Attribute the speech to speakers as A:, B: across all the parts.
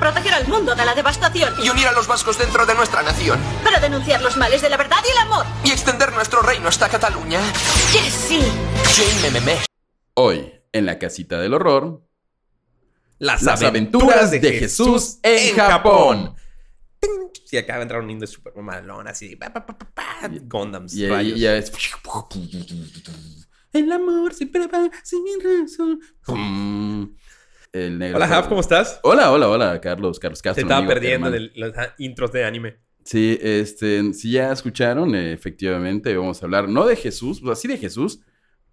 A: Proteger al mundo de la devastación.
B: y unir a los vascos dentro de nuestra nación
A: Para denunciar los males de la verdad y el amor.
B: y extender nuestro reino hasta Cataluña.
A: ¡Que sí!
B: JMMM.
C: Hoy, en la casita del horror,
D: Las,
C: las aventuras de Jesús en Japón.
D: Sí, acaba de entrar un niño súper mamalón, así. Pa, pa, pa, pa, pa, Gundams,
C: Y es. El amor siempre va sin razón. El negro.
D: Hola, Haf, ¿cómo estás?
C: Hola, hola, hola, Carlos, Carlos Castro.
D: Se estaba
C: amigo,
D: perdiendo de los ah, intros de anime.
C: Sí, este, si ya escucharon, efectivamente, vamos a hablar no de Jesús, pues así de Jesús,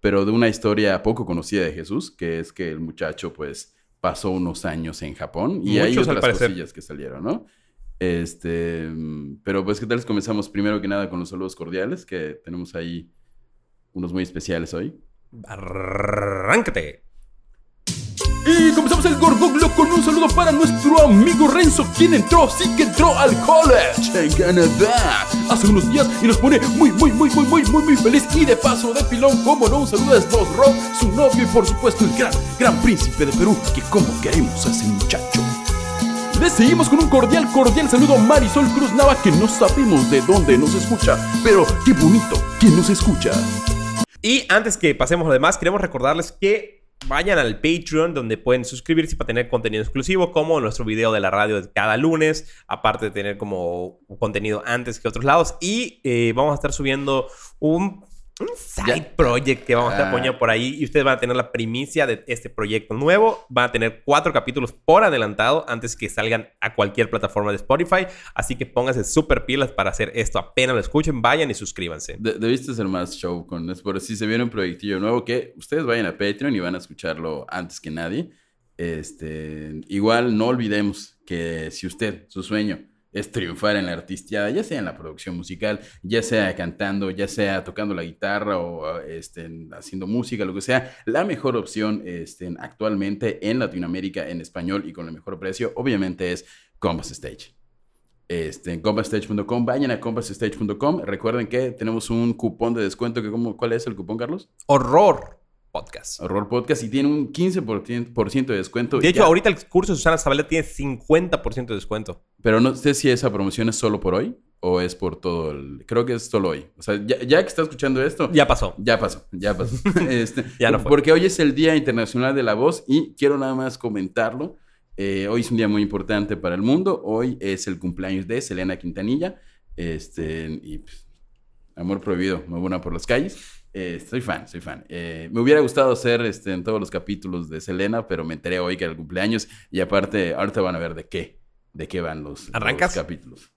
C: pero de una historia poco conocida de Jesús, que es que el muchacho, pues, pasó unos años en Japón y hay
D: Muchos,
C: otras
D: parecer.
C: cosillas que salieron, ¿no? Este, pero pues, ¿qué tal comenzamos primero que nada con los saludos cordiales? Que tenemos ahí unos muy especiales hoy.
D: Arráncate.
C: Comenzamos el Gorgoglo con un saludo para nuestro amigo Renzo, quien entró, sí que entró al college en Canadá hace unos días y nos pone muy, muy, muy, muy, muy, muy, muy feliz. Y de paso de pilón, como no, un saludo a Snow Rock, su novio y por supuesto el gran, gran príncipe de Perú, que como queremos a ese muchacho. Le seguimos con un cordial, cordial saludo a Marisol Cruz Nava, que no sabemos de dónde nos escucha, pero qué bonito que nos escucha.
D: Y antes que pasemos a lo demás, queremos recordarles que vayan al Patreon donde pueden suscribirse para tener contenido exclusivo como nuestro video de la radio de cada lunes, aparte de tener como contenido antes que otros lados. Y eh, vamos a estar subiendo un, un side
C: Ya.
D: project que vamos a estar
C: Ah.
D: poniendo por ahí y ustedes van a tener la primicia de este proyecto nuevo. Van a tener cuatro capítulos por adelantado antes que salgan a cualquier plataforma de Spotify. Así que pónganse súper pilas para hacer esto. Apenas lo escuchen, vayan y suscríbanse.
C: De- debiste hacer más show con eso, por si se viene un proyectillo nuevo que ustedes vayan a Patreon y van a escucharlo antes que nadie. Este, igual no olvidemos que si usted, su sueño es triunfar en la artisteada, ya sea en la producción musical, ya sea cantando, ya sea tocando la guitarra o este, haciendo música, lo que sea, la mejor opción este, actualmente en Latinoamérica en español y con el mejor precio, obviamente es Compass Stage este, compassstage.com. Vayan a compassstage.com. Recuerden que tenemos un cupón de descuento. Que, ¿cómo- ¿Cuál es el cupón, Carlos?
D: Horror Podcast.
C: Horror Podcast y tiene un 15% por ciento de descuento.
D: De hecho,
C: Ya.
D: ahorita el curso de Susana Zabaleta tiene 50% de descuento.
C: Pero no sé si esa promoción es solo por hoy o es por todo el... Creo que es solo hoy. O sea, ya, ya que está escuchando esto...
D: Ya pasó.
C: Ya pasó, ya pasó. Este,
D: Ya no fue.
C: Porque hoy es el Día Internacional de la Voz y quiero nada más comentarlo. Eh, hoy es un día muy importante para el mundo. Hoy es el cumpleaños de Selena Quintanilla. Este, y pues, amor prohibido, me buena por las calles. Eh, soy fan, soy fan. Eh, me hubiera gustado hacer este, en todos los capítulos de Selena, pero me enteré hoy que era el cumpleaños. Y aparte, ahorita van a ver de qué, de qué van los,
D: ¿Arrancas?
C: los capítulos.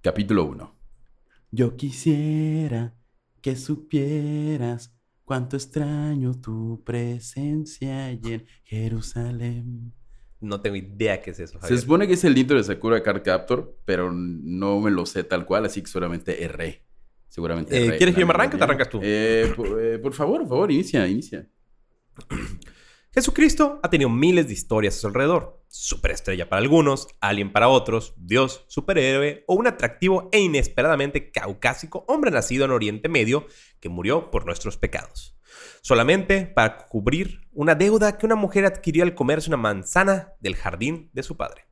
C: Capítulo 1. Yo quisiera que supieras cuánto extraño tu presencia allí en Jerusalén.
D: No tengo idea qué es eso.
C: Se supone que es el intro de Sakura Card Captor, pero no me lo sé tal cual, así que seguramente erré. Seguramente
D: Eh. ¿quieres que yo me arranque o te arrancas tú?
C: Eh, por, eh, por favor, por favor, inicia, inicia.
D: Jesucristo ha tenido miles de historias a su alrededor. Superestrella para algunos, alien para otros, dios, superhéroe o un atractivo e inesperadamente caucásico hombre nacido en Oriente Medio que murió por nuestros pecados. Solamente para cubrir una deuda que una mujer adquirió al comerse una manzana del jardín de su padre.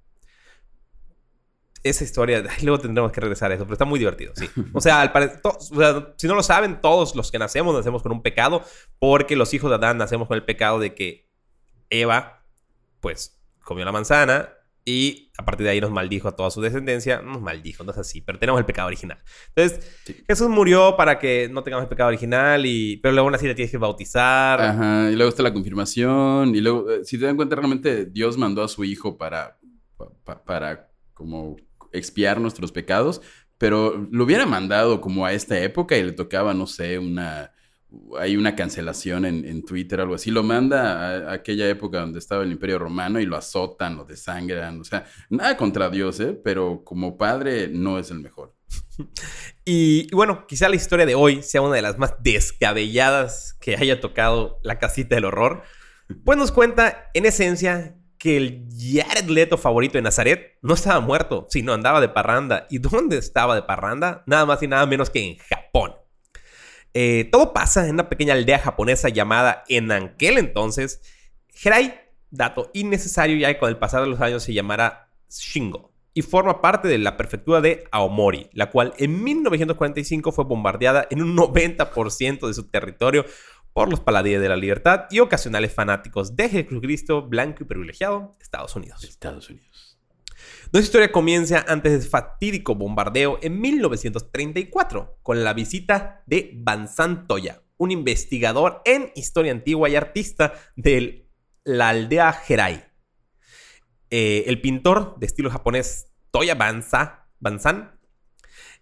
D: Esa historia, luego tendremos que regresar a eso, pero está muy divertido, sí. O sea, al pare- to- o sea, si no lo saben, todos los que nacemos, nacemos con un pecado, porque los hijos de Adán nacemos con el pecado de que Eva, pues, comió la manzana y a partir de ahí nos maldijo a toda su descendencia. Nos maldijo, no es así, pero tenemos el pecado original. Entonces, Jesús murió para que no tengamos el pecado original, y, pero luego aún así le tienes que bautizar.
C: Ajá, y luego está la confirmación, y luego, eh, si te dan cuenta, realmente Dios mandó a su hijo para, pa- pa- para como expiar nuestros pecados, pero lo hubiera mandado como a esta época y le tocaba, no sé, una, hay una cancelación en, en Twitter, algo así. Lo manda a, aquella época donde estaba el Imperio Romano y lo azotan, lo desangran. O sea, nada contra Dios, ¿eh? Pero como padre no es el mejor.
D: Y, y bueno, quizá la historia de hoy sea una de las más descabelladas que haya tocado la casita del horror. Pues nos cuenta, en esencia, que el Jared Leto favorito de Nazaret no estaba muerto, sino andaba de parranda. ¿Y dónde estaba de parranda? Nada más y nada menos que en Japón. Eh, todo pasa en una pequeña aldea japonesa llamada en aquel entonces Herai, dato innecesario ya que con el pasar de los años se llamará Shingo y forma parte de la prefectura de Aomori, la cual en 1945 fue bombardeada en un 90% de su territorio por los paladines de la libertad y ocasionales fanáticos de Jesucristo blanco y privilegiado, Estados Unidos.
C: Estados Unidos.
D: Nuestra historia comienza antes del fatídico bombardeo en 1934, con la visita de Banzan Toya, un investigador en historia antigua y artista de la aldea Herai. Eh, el pintor de estilo japonés Toya Banza, Banzan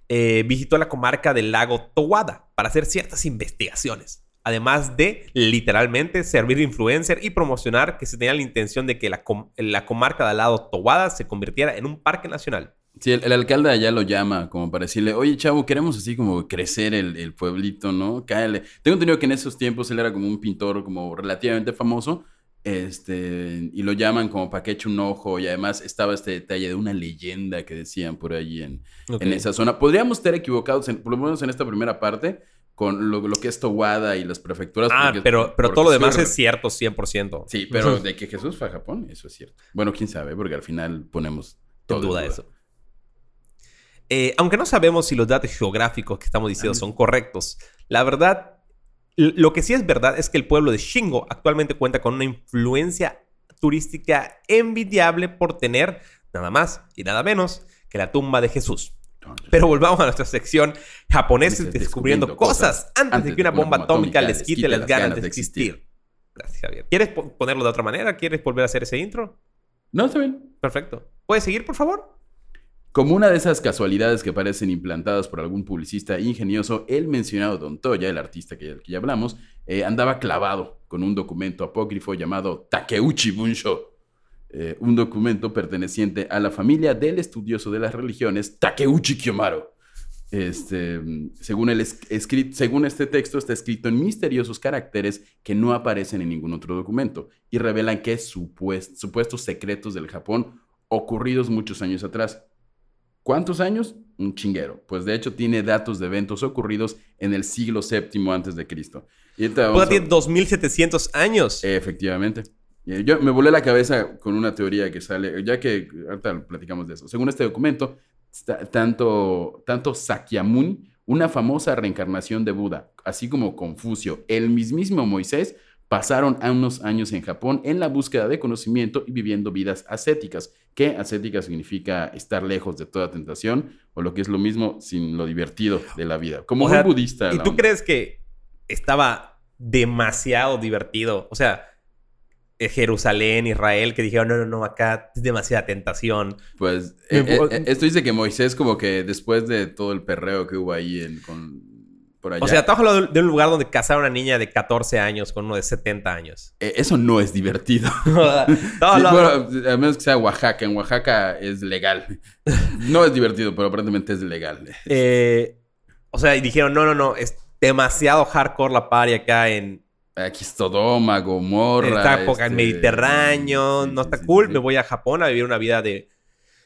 D: eh, visitó la comarca del lago Towada para hacer ciertas investigaciones. Además de literalmente servir de influencer y promocionar que se tenía la intención de que la, com- la comarca de al lado Towada se convirtiera en un parque nacional.
C: Sí, el, el alcalde de allá lo llama como para decirle, oye, chavo, queremos así como crecer el, el pueblito, ¿no? Cáele. Tengo entendido que en esos tiempos él era como un pintor como relativamente famoso, este, y lo llaman como para que eche un ojo, y además estaba este detalle de una leyenda que decían por ahí en, en esa zona. Podríamos estar equivocados, en- por lo menos en esta primera parte, con lo, lo que es Towada y las prefecturas.
D: Ah,
C: porque-
D: pero, pero
C: porque
D: todo lo demás es cierto 100%.
C: Sí, pero de que Jesús fue a Japón, eso es cierto. Bueno, quién sabe, porque al final ponemos todo
D: en
C: en
D: duda eso. Eh, aunque no sabemos si los datos geográficos que estamos diciendo son correctos, la verdad, lo que sí es verdad es que el pueblo de Shingo actualmente cuenta con una influencia turística envidiable por tener nada más y nada menos que la tumba de Jesús. Pero volvamos a nuestra sección japoneses descubriendo cosas antes de que una bomba atómica les quite las ganas de
C: existir.
D: Gracias, Javier. ¿Quieres po- ponerlo de otra manera? ¿Quieres volver a hacer ese intro?
C: No, está bien.
D: Perfecto. ¿Puedes seguir, por favor?
C: Como una de esas casualidades que parecen implantadas por algún publicista ingenioso, el mencionado Don Toya, el artista que, del que ya hablamos, eh, andaba clavado con un documento apócrifo llamado Takeuchi Bunsho. Eh, un documento perteneciente a la familia del estudioso de las religiones Takeuchi Kiyomaro. Este, según, el escrit- según este texto, está escrito en misteriosos caracteres que no aparecen en ningún otro documento y revelan que supuest- supuestos secretos del Japón ocurridos muchos años atrás. ¿Cuántos años? Un chinguero. Pues de hecho tiene datos de eventos ocurridos en el siglo VII antes de Cristo. Y ahorita vamos
D: Puta,
C: a-
D: tiene 2700 años.
C: Efectivamente. Yo me volé la cabeza con una teoría que sale, ya que ahorita platicamos de eso. Según este documento, tanto, tanto Sakyamuni, una famosa reencarnación de Buda, así como Confucio, el mismísimo Moisés, pasaron a unos años en Japón en la búsqueda de conocimiento y viviendo vidas ascéticas, que ascética significa estar lejos de toda tentación, o lo que es lo mismo, sin lo divertido de la vida. Como
D: O sea,
C: un budista.
D: ¿Y tú
C: onda.
D: crees que estaba demasiado divertido? O sea, Jerusalén, Israel, que dijeron, no, no, no, acá es demasiada tentación.
C: Pues eh,
D: puedo-
C: eh, esto dice que Moisés como que después de todo el perreo que hubo ahí en, con, por allá.
D: O sea, estamos hablando de un lugar donde casaron a una niña de 14 años con uno de 70 años.
C: eh, eso no es divertido. Sí, bueno, a menos que sea Oaxaca. En Oaxaca es legal. No es divertido, pero aparentemente es legal.
D: Eh, o sea, y dijeron, no, no, no, es demasiado hardcore la party acá en,
C: Aquí es Sodoma, Gomorra.
D: en esta época en
C: este,
D: Mediterráneo.
C: sí,
D: no está
C: sí,
D: cool.
C: sí.
D: Me voy a Japón a vivir una vida de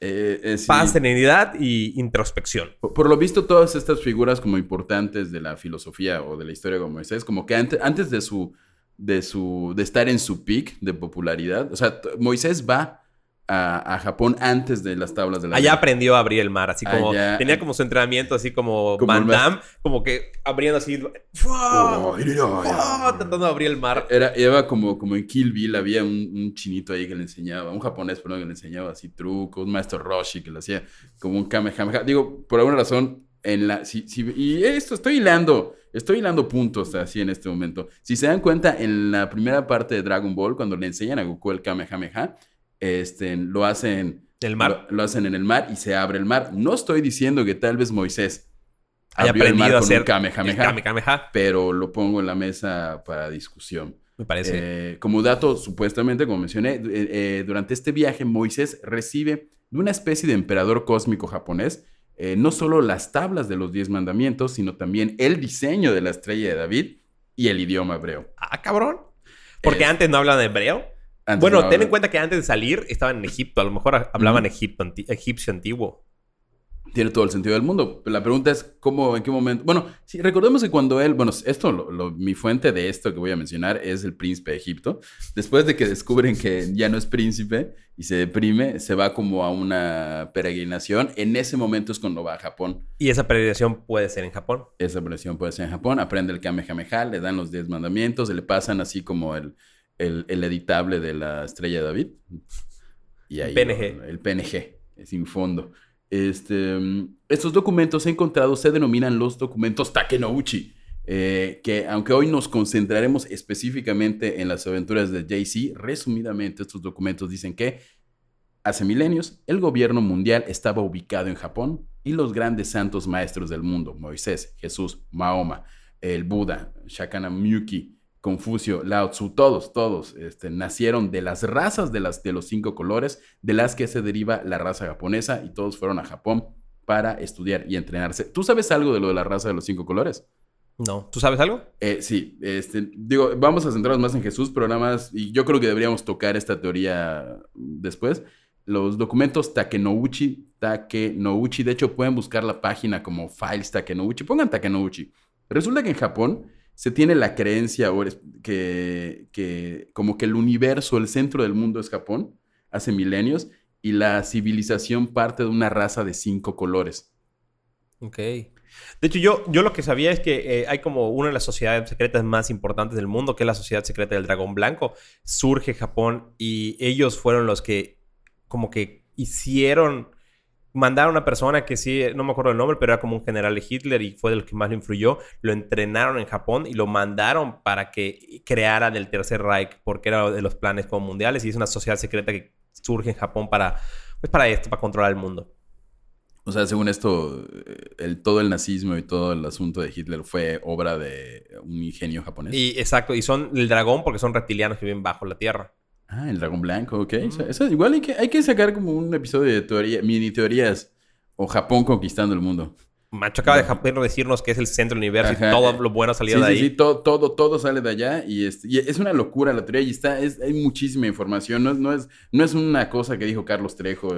C: Eh, eh,
D: paz, serenidad y introspección.
C: Por, por lo visto, todas estas figuras como importantes de la filosofía o de la historia de Moisés, como que antes, antes de su de su de estar en su peak de popularidad, o sea, Moisés va a, a Japón antes de las tablas de la
D: Allá aprendió a abrir el mar, así como
C: Allá-
D: tenía como su entrenamiento, así como,
C: Como
D: Van Damme, como que abriendo así.
C: Oh,
D: tratando de abrir el mar.
C: Era, era como, como en Kill Bill, había un, un chinito ahí que le enseñaba, un japonés, perdón, que le enseñaba así trucos, un maestro Roshi que le hacía como un kamehameha. Digo, por alguna razón, en la, si, si- y esto estoy hilando, estoy hilando puntos así en este momento. Si se dan cuenta, en la primera parte de Dragon Ball, cuando le enseñan a Goku el kamehameha, este, lo hacen...
D: Mar.
C: Lo, lo hacen en el mar y se abre el mar. No estoy diciendo que tal vez Moisés
D: haya
C: abrió el mar
D: a
C: con
D: hacer
C: un Kamehameha,
D: Kamehameha,
C: pero lo pongo en la mesa para discusión.
D: me parece.
C: Eh, como dato, supuestamente, como mencioné, eh, eh, durante este viaje Moisés recibe de una especie de emperador cósmico japonés no solo las tablas de los diez mandamientos, sino también el diseño de la estrella de David y el idioma hebreo.
D: ah, cabrón. Porque antes no hablaban hebreo.
C: Antes
D: bueno,
C: no
D: ten en cuenta que antes de salir estaban en Egipto. A lo mejor hablaban egipto anti- egipcio antiguo.
C: Tiene todo el sentido del mundo. La pregunta es cómo, en qué momento. Bueno, sí, recordemos que cuando él, bueno, esto, lo- lo- mi fuente de esto que voy a mencionar es el príncipe de Egipto. Después de que descubren que ya no es príncipe y se deprime, se va como a una peregrinación. En ese momento es cuando va a Japón.
D: Y esa peregrinación puede ser en Japón.
C: Esa versión puede ser en Japón. Aprende el Kamehameha, le dan los 10 mandamientos, le pasan así como el, el, el editable de la estrella de David. Y ahí
D: PNG.
C: el PNG, sin fondo. Este, estos documentos encontrados se denominan los documentos Takenouchi, eh, que aunque hoy nos concentraremos específicamente en las aventuras de Jay-Z, resumidamente estos documentos dicen que hace milenios el gobierno mundial estaba ubicado en Japón y los grandes santos maestros del mundo, Moisés, Jesús, Mahoma, el Buda, Shakyamuni, Confucio, Lao Tzu, todos, todos este, nacieron de las razas de, las, de los cinco colores, de las que se deriva la raza japonesa, y todos fueron a Japón para estudiar y entrenarse. ¿Tú sabes algo de lo de la raza de los cinco colores?
D: No. ¿Tú sabes algo?
C: Eh, sí, este, digo, vamos a centrarnos más en Jesús, pero nada más, y yo creo que deberíamos tocar esta teoría después. Los documentos Takenouchi, Takenouchi, de hecho pueden buscar la página como Files Takenouchi, pongan Takenouchi. Resulta que en Japón se tiene la creencia ahora es- que, que como que el universo, el centro del mundo es Japón, hace milenios, y la civilización parte de una raza de cinco colores.
D: Ok. De hecho, yo, yo lo que sabía es que eh, hay como una de las sociedades secretas más importantes del mundo, que es la Sociedad Secreta del Dragón Blanco. Surge Japón y ellos fueron los que como que hicieron, mandaron a una persona que sí, no me acuerdo el nombre, pero era como un general de Hitler y fue de los que más lo influyó. Lo entrenaron en Japón y lo mandaron para que crearan el Tercer Reich, porque era de los planes como mundiales y es una sociedad secreta que surge en Japón para, pues para esto, para controlar el mundo.
C: O sea, según esto, eh, el, todo el nazismo y todo el asunto de Hitler fue obra de un ingenio japonés.
D: Y exacto, y son el dragón porque son reptilianos que viven bajo la tierra.
C: Ah, el dragón blanco, ok. Eso- eso igual hay que, hay que sacar como un episodio de teoría, mini teorías o Japón conquistando el mundo.
D: Macho acaba de Japón decirnos que es el centro del universo
C: Ajá,
D: y todo lo bueno
C: Sí,
D: de
C: sí,
D: ahí.
C: sí, todo, todo, todo sale de allá y, este, y es una locura la teoría y está, es, hay muchísima información, no, es- no, es, no es una cosa que dijo Carlos Trejo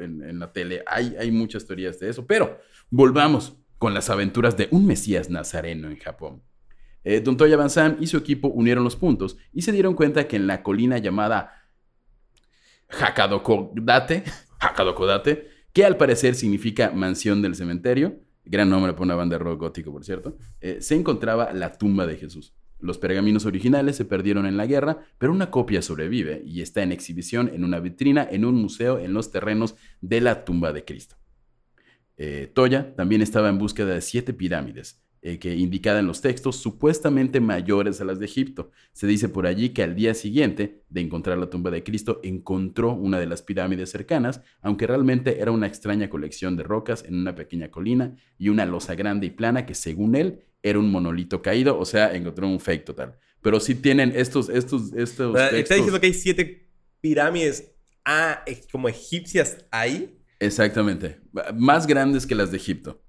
C: eh, en, en la tele, hay, hay muchas teorías de eso, pero volvamos con las aventuras de un Mesías nazareno en Japón. Eh, Don Toya Van y su equipo unieron los puntos y se dieron cuenta que en la colina llamada Hakadokodate, Hakadokodate, que al parecer significa mansión del cementerio, gran nombre para una banda de rock gótico, por cierto, eh, se encontraba la tumba de Jesús. Los pergaminos originales se perdieron en la guerra, pero una copia sobrevive y está en exhibición en una vitrina en un museo en los terrenos de la tumba de Cristo. Eh, Toya también estaba en búsqueda de siete pirámides, eh, que indicada en los textos supuestamente mayores a las de Egipto. Se dice por allí que al día siguiente de encontrar la tumba de Cristo encontró una de las pirámides cercanas, aunque realmente era una extraña colección de rocas en una pequeña colina y una losa grande y plana que según él era un monolito caído, o sea, encontró un fake total. Pero sí tienen estos, estos, estos
D: Ah, Está
C: textos-
D: diciendo que hay siete pirámides ah, como egipcias ahí.
C: Exactamente. Más grandes que las de Egipto.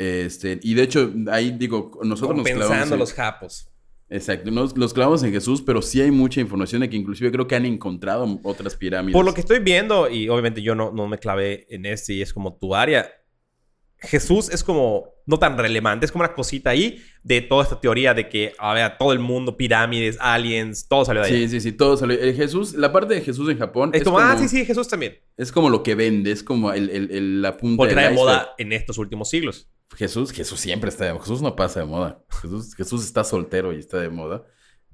C: Este, y de hecho, ahí digo, nosotros nos clavamos. En-
D: los japos.
C: Exacto, nos, los clavamos en Jesús, pero sí hay mucha información de que inclusive creo que han encontrado otras pirámides.
D: Por lo que estoy viendo, y obviamente yo no, no me clavé en este y es como tu área, Jesús es como no tan relevante, es como una cosita ahí de toda esta teoría de que, a ver, todo el mundo, pirámides, aliens, todo salió de ahí.
C: Sí, sí, sí, todo salió. El Jesús, la parte de Jesús en Japón
D: Es como, ah, sí, sí, Jesús también.
C: es como lo que vende, es como el, el- el- la punta
D: Porque de moda en estos últimos siglos.
C: Jesús, Jesús siempre está de moda. Jesús no pasa de moda. Jesús, Jesús está soltero y está de moda.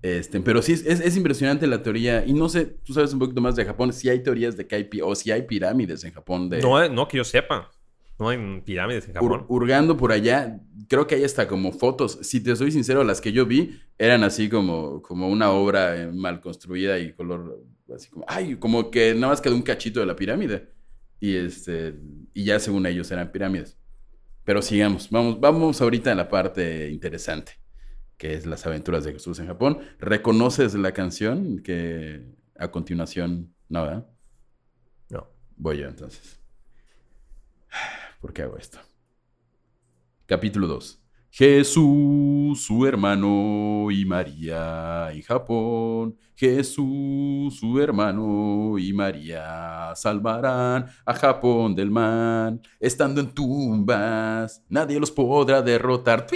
C: Este, pero sí, es, es- es impresionante la teoría. Y no sé, tú sabes un poquito más de Japón, si hay teorías de que hay, o si hay pirámides en Japón. De,
D: No, eh, no que yo sepa. No hay pirámides en Japón.
C: hurgando por allá, creo que hay hasta como fotos. Si te soy sincero, las que yo vi eran así como, como una obra eh, mal construida y color así como, ay, como que nada más quedó un cachito de la pirámide. Y este, y ya según ellos eran pirámides. Pero sigamos, vamos, vamos ahorita a la parte interesante, que es las aventuras de Jesús en Japón. ¿Reconoces la canción que a continuación, no, ¿verdad?
D: No.
C: Voy yo entonces. ¿Por qué hago esto? Capítulo 2. Jesús, su hermano y María en Japón. Jesús, su hermano y María salvarán a Japón del mal. Estando en tumbas, nadie los podrá derrotar.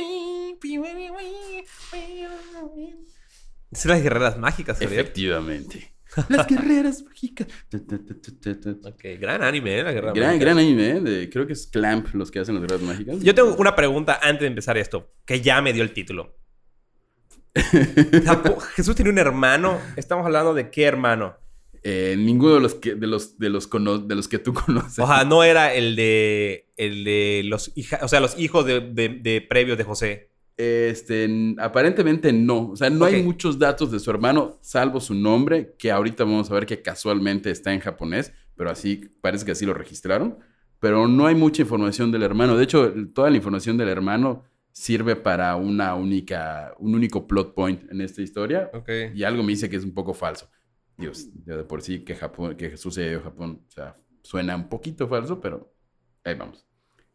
D: Es las guerreras mágicas, Javier.
C: Efectivamente. Las guerreras mágicas.
D: Ok, gran anime, ¿eh? La guerra
C: Gran,
D: mágica.
C: gran anime, ¿eh? De- creo que es Clamp los que hacen las guerreras mágicas.
D: Yo tengo una pregunta antes de empezar esto, que ya me dio el título. Jesús tiene un hermano. Estamos hablando de qué hermano.
C: Eh, ninguno de los que de los de los cono- de los que tú conoces.
D: O sea, no era el de el de los hija, o sea, los hijos de, de- de previos de José.
C: Este, aparentemente no. O sea, no hay
D: Ok.
C: muchos datos de su hermano, salvo su nombre, que ahorita vamos a ver que casualmente está en japonés, pero así parece que así lo registraron. Pero no hay mucha información del hermano. De hecho, toda la información del hermano sirve para una única, un único plot point en esta historia.
D: Ok.
C: Y algo me dice que es un poco falso. Dios, ya de por sí que, Japón, que dio a Japón, o sea, suena un poquito falso, pero ahí vamos.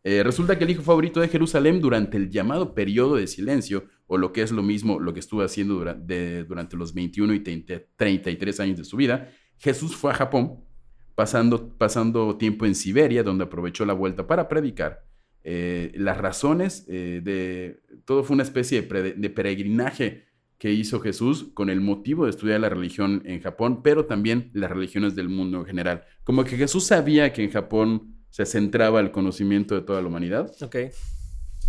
C: Eh, resulta que el hijo favorito de Jerusalén durante el llamado periodo de silencio, o lo que es lo mismo, lo que estuvo haciendo durante los 21 y 30 33 años de su vida, Jesús fue a Japón, pasando, pasando tiempo en Siberia, donde aprovechó la vuelta para predicar. Eh, las razones eh, de... Todo fue una especie de, de peregrinaje que hizo Jesús con el motivo de estudiar la religión en Japón, pero también las religiones del mundo en general. Como que Jesús sabía que en Japón se centraba el conocimiento de toda la humanidad,
D: Ok.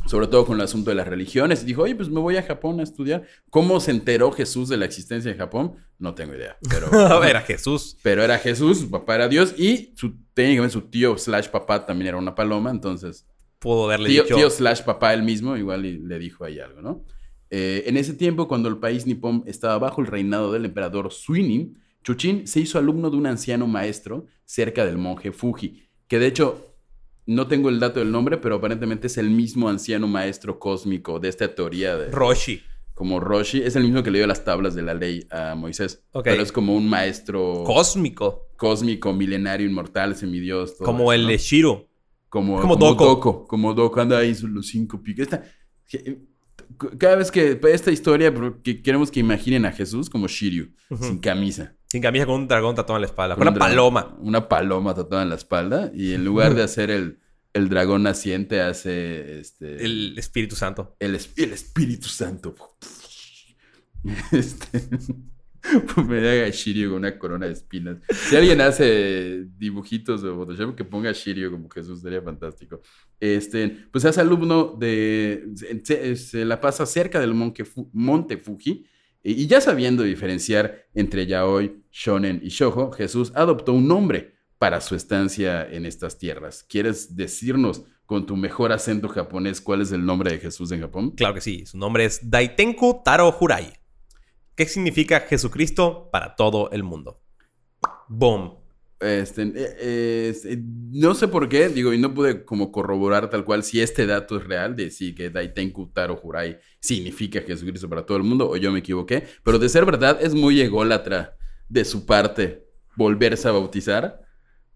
C: sobre todo con el asunto de las religiones. Y dijo, oye, pues me voy a Japón a estudiar. ¿Cómo se enteró Jesús de la existencia de Japón? No tengo idea, pero...
D: era Jesús.
C: Pero era Jesús, su papá era Dios y su, técnicamente su tío slash papá también era una paloma, entonces
D: Pudo haberle
C: tío,
D: dicho.
C: tío slash papá él mismo igual y le dijo ahí algo, ¿no? Eh, en ese tiempo, cuando el país nipón estaba bajo el reinado del emperador Suinin, Chuchin se hizo alumno de un anciano maestro cerca del monje Fuji, que de hecho no tengo el dato del nombre, pero aparentemente es el mismo anciano maestro cósmico de esta teoría de
D: Roshi.
C: como Roshi, es el mismo que le dio las tablas de la ley a Moisés, pero es como un maestro
D: Cósmico.
C: cósmico, milenario, inmortal, semidios, todo
D: como
C: eso,
D: el
C: ¿no?
D: Shiro.
C: como,
D: como
C: como
D: Doko.
C: Doko. Como Doko, anda ahí son los cinco piques. Esta- que- cada vez que esta historia, queremos que imaginen a Jesús como Shiryu, sin camisa.
D: Sin camisa con un dragón tatuado en la espalda. Con
C: Un
D: una
C: dragón-
D: paloma.
C: Una paloma tatuada en la espalda. Y en lugar de hacer el, el dragón naciente, hace este,
D: El Espíritu Santo.
C: el, es- el Espíritu Santo. Este, me haga Shiryu con una corona de espinas. Si alguien hace dibujitos de Photoshop, que ponga Shiryu como Jesús, sería fantástico. Este, pues es alumno de. Se, se la pasa cerca del monte Fuji. Y ya sabiendo diferenciar entre yaoi, shonen y shoujo, Jesús adoptó un nombre para su estancia en estas tierras. ¿Quieres decirnos con tu mejor acento japonés cuál es el nombre de Jesús en Japón?
D: Claro que sí. Su nombre es Daitenku Taro Hurai. ¿Qué significa Jesucristo para todo el mundo? Boom.
C: Este, eh, eh, es- eh, no sé por qué, digo, y no pude como corroborar tal cual si este dato es real, de sí que Daitenku Taro Hurai significa Jesucristo para todo el mundo, o yo me equivoqué, pero de ser verdad es muy ególatra de su parte volverse a bautizar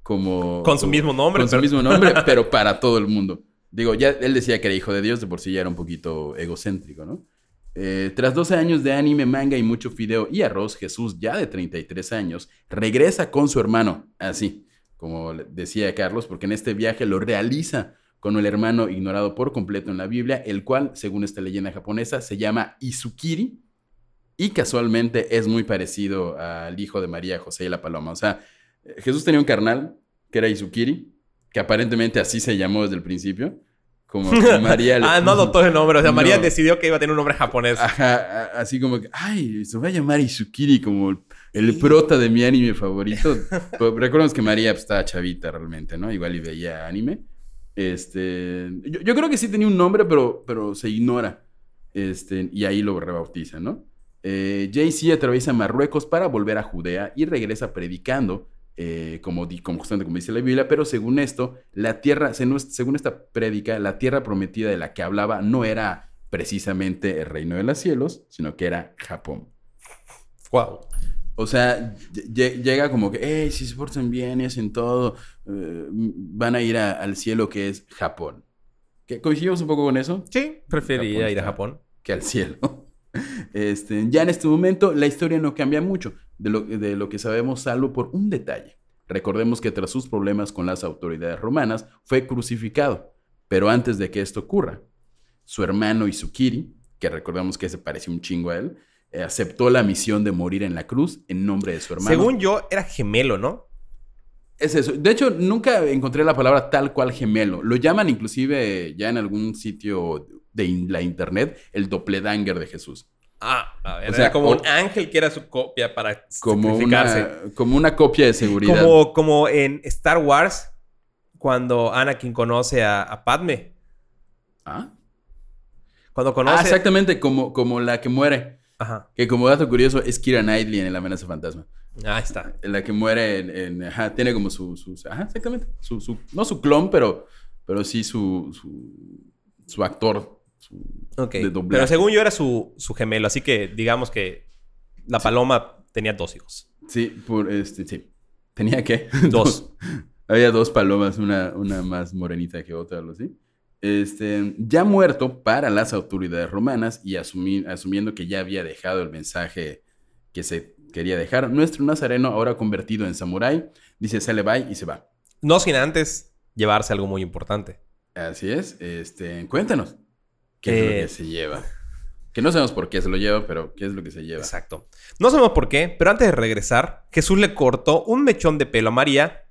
C: como...
D: Con su mismo nombre,
C: Con su
D: pero-
C: mismo nombre, pero para todo el mundo. Digo, ya él decía que era hijo de Dios, de por sí ya era un poquito egocéntrico, ¿no? Eh, tras 12 años de anime, manga y mucho fideo y arroz, Jesús, ya de 33 años, regresa con su hermano, así como decía Carlos, porque en este viaje lo realiza con el hermano ignorado por completo en la Biblia, el cual, según esta leyenda japonesa, se llama Isukiri y casualmente es muy parecido al hijo de María, José y la Paloma. O sea, Jesús tenía un carnal que era Isukiri, que aparentemente así se llamó desde el principio, como que María... le-
D: ah, no adoptó el nombre. O sea, María decidió que iba a tener un nombre japonés.
C: Ajá, así como que, ay, se va a llamar Isukiri como el, prota de mi anime favorito. Pero recordemos que María pues, estaba chavita realmente, ¿no? Igual y veía anime. Este, yo, yo creo que sí tenía un nombre, pero, pero se ignora. Este, y ahí lo rebautiza, ¿no? Eh, Jay-Z atraviesa Marruecos para volver a Judea y regresa predicando eh, como, di- como justamente como dice la Biblia, pero según esto, la tierra, según esta prédica, la tierra prometida de la que hablaba no era precisamente el reino de los cielos, sino que era Japón.
D: Wow.
C: O sea, lle- lle- llega como que, hey, si se portan bien y hacen todo, eh, van a ir a- al cielo que es Japón. ¿Que ¿Coincidimos un poco con eso?
D: Sí, preferiría ir a Japón.
C: que al cielo. Este, ya en este momento la historia no cambia mucho de lo, de lo que sabemos salvo por un detalle. Recordemos que tras sus problemas con las autoridades romanas fue crucificado, pero antes de que esto ocurra, su hermano Isukiri, que recordemos que se pareció un chingo a él, eh, aceptó la misión de morir en la cruz en nombre de su hermano.
D: Según yo, era gemelo, ¿no?
C: Es eso. De hecho, nunca encontré la palabra tal cual gemelo. Lo llaman inclusive ya en algún sitio de la internet el doppelganger de Jesús.
D: Ah, a ver,
C: O sea,
D: era como
C: o-
D: un ángel que era su copia para
C: como una, como una copia de seguridad.
D: Como, como en Star Wars, cuando Anakin conoce a, a Padme.
C: ¿Ah?
D: Cuando conoce...
C: Ah, exactamente, como, como la que muere.
D: Ajá.
C: Que como dato curioso es Kira Knightley en La amenaza fantasma.
D: Ahí está.
C: La que muere en... en- ajá, tiene como su, su- Ajá, exactamente. Su, su- no su clon, pero, pero sí su, su, su actor.
D: Ok.
C: de doblaje.
D: Pero según yo era su, su gemelo, así que digamos que la paloma tenía dos hijos.
C: Sí, por este, sí. ¿Tenía qué?
D: Dos.
C: Había dos palomas, una, una más morenita que otra, algo así. Este, ya muerto para las autoridades romanas y asumi- asumiendo que ya había dejado el mensaje que se quería dejar, nuestro nazareno, ahora convertido en samurái, dice sale bye y se va.
D: No sin antes llevarse algo muy importante.
C: Así es. Este, cuéntanos. ¿Qué es lo
D: Eh,
C: que se lleva? Que no sabemos por qué se lo lleva, pero ¿qué es lo que se lleva?
D: Exacto. No sabemos por qué, pero antes de regresar, Jesús le cortó un mechón de pelo a María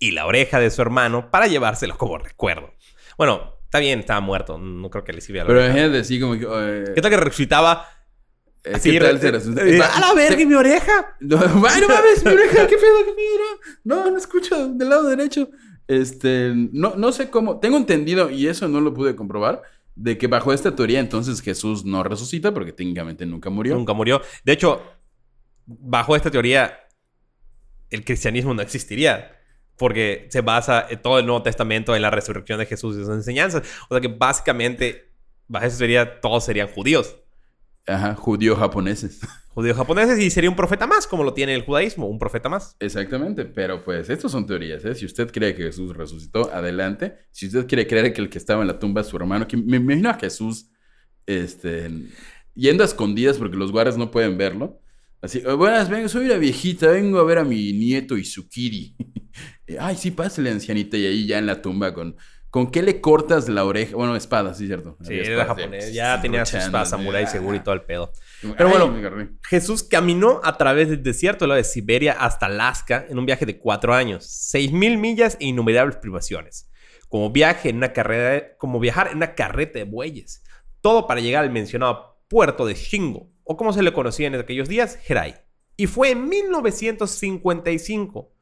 D: y la oreja de su hermano para llevárselo como recuerdo. Bueno, está bien, estaba muerto. No creo que le sirviera
C: Pero imagínate así como que... eh,
D: ¿Qué tal que resucitaba
C: eh,
D: así?
C: ¿Qué tal se
D: eh,
C: Va-
D: ¡A la verga, mi oreja!
C: No, ay, no mames, mi oreja, qué pedo, qué pedo. No, no escucho del lado derecho. Este, no, no sé cómo. Tengo entendido, y eso no lo pude comprobar, de que bajo esta teoría entonces Jesús no resucita porque técnicamente nunca murió.
D: Nunca murió. De hecho, bajo esta teoría, el cristianismo no existiría. Porque se basa en todo el Nuevo Testamento en la resurrección de Jesús y sus enseñanzas. O sea que básicamente, bajo esa teoría, todos serían judíos.
C: Ajá, judíos japoneses.
D: Judíos japoneses y sería un profeta más, como lo tiene el judaísmo, un profeta más.
C: Exactamente, pero pues estas son teorías, ¿eh? Si usted cree que Jesús resucitó, adelante. Si usted quiere creer que el que estaba en la tumba es su hermano, que me imagino a Jesús, este, yendo a escondidas porque los guardias no pueden verlo. Así, "Oh, buenas, vengo, soy la viejita, vengo a ver a mi nieto Isukiri. Ay, sí, pásale, ancianita, y ahí ya en la tumba con... ¿Con qué le cortas la oreja? Bueno, espada, sí, cierto.
D: Sí,
C: Había
D: era japonés. Ya tenía espadas samurái
C: ah.
D: seguro y todo el pedo. Pero bueno. Jesús caminó a través del desierto, de Siberia hasta Alaska, en un viaje de cuatro años, seis mil millas e innumerables privaciones. Como viaje en una carrera, como viajar en una carreta de bueyes. Todo para llegar al mencionado puerto de Shingo, o como se le conocía en aquellos días, Herai. Y fue en 1955,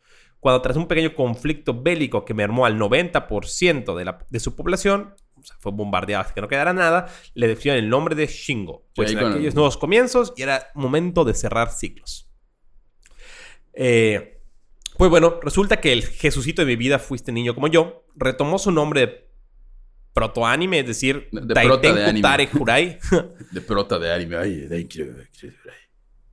D: cuando tras un pequeño conflicto bélico que mermó al 90% de, la- de su población, o sea, fue bombardeado hasta que no quedara nada, le definió el nombre de Shingo. Pues en
C: con-
D: aquellos nuevos comienzos y era momento de cerrar ciclos. Eh, pues bueno, resulta que el Jesucito de mi vida fuiste niño como yo, retomó su nombre de protoanime, es decir,
C: De- de prota de anime. De prota de anime. Ay, you.